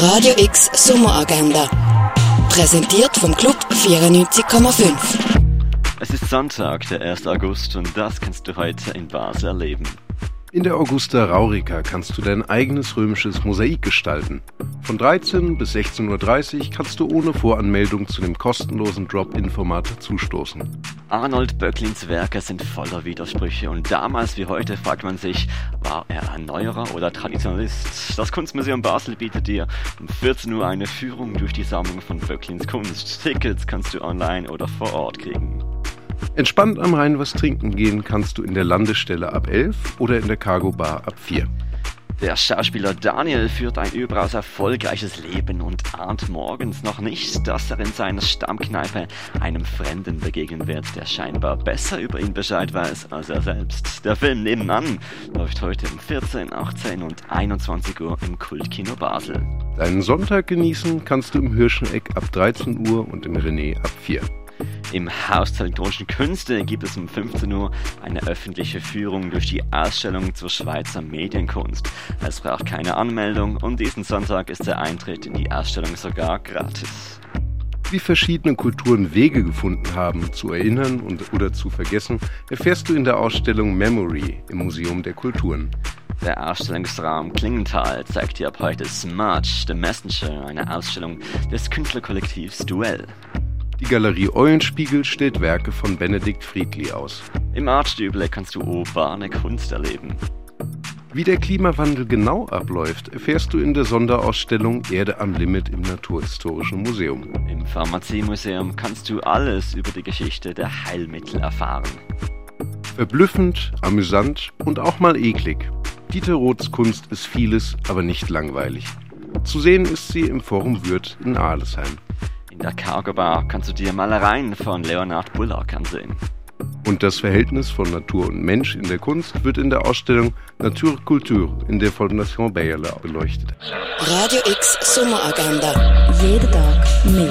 Radio X Sommeragenda. Präsentiert vom Club 94,5. Es ist Sonntag, der 1. August, und das kannst du heute in Basel erleben. In der Augusta Raurica kannst du dein eigenes römisches Mosaik gestalten. Von 13 bis 16.30 Uhr kannst du ohne Voranmeldung zu dem kostenlosen Drop-In-Format zustoßen. Arnold Böcklins Werke sind voller Widersprüche und damals wie heute fragt man sich, war er Erneuerer oder Traditionalist? Das Kunstmuseum Basel bietet dir um 14 Uhr eine Führung durch die Sammlung von Böcklins Kunst. Tickets kannst du online oder vor Ort kriegen. Entspannt am Rhein was trinken gehen kannst du in der Landestelle ab 11 oder in der Cargo Bar ab 4. Der Schauspieler Daniel führt ein überaus erfolgreiches Leben und ahnt morgens noch nicht, dass er in seiner Stammkneipe einem Fremden begegnen wird, der scheinbar besser über ihn Bescheid weiß als er selbst. Der Film Nebenan läuft heute um 14, 18 und 21 Uhr im Kultkino Basel. Deinen Sonntag genießen kannst du im Hirscheneck ab 13 Uhr und im René ab 4. Im Haus der elektronischen Künste gibt es um 15 Uhr eine öffentliche Führung durch die Ausstellung zur Schweizer Medienkunst. Es braucht keine Anmeldung und diesen Sonntag ist der Eintritt in die Ausstellung sogar gratis. Wie verschiedene Kulturen Wege gefunden haben, zu erinnern und oder zu vergessen, erfährst du in der Ausstellung Memory im Museum der Kulturen. Der Ausstellungsraum Klingenthal zeigt dir ab heute Smudge, The Messenger, eine Ausstellung des Künstlerkollektivs Duell. Die Galerie Eulenspiegel stellt Werke von Benedikt Friedli aus. Im Artstüble kannst du urbane Kunst erleben. Wie der Klimawandel genau abläuft, erfährst du in der Sonderausstellung Erde am Limit im Naturhistorischen Museum. Im Pharmaziemuseum kannst du alles über die Geschichte der Heilmittel erfahren. Verblüffend, amüsant und auch mal eklig. Dieter Roths Kunst ist vieles, aber nicht langweilig. Zu sehen ist sie im Forum Würth in Ahlesheim. In der Cargo Bar kannst du dir Malereien von Leonard Bullock ansehen. Und das Verhältnis von Natur und Mensch in der Kunst wird in der Ausstellung Nature Culture in der Fondation Bayerle beleuchtet. Radio X Sommeragenda. Jeden Tag mehr.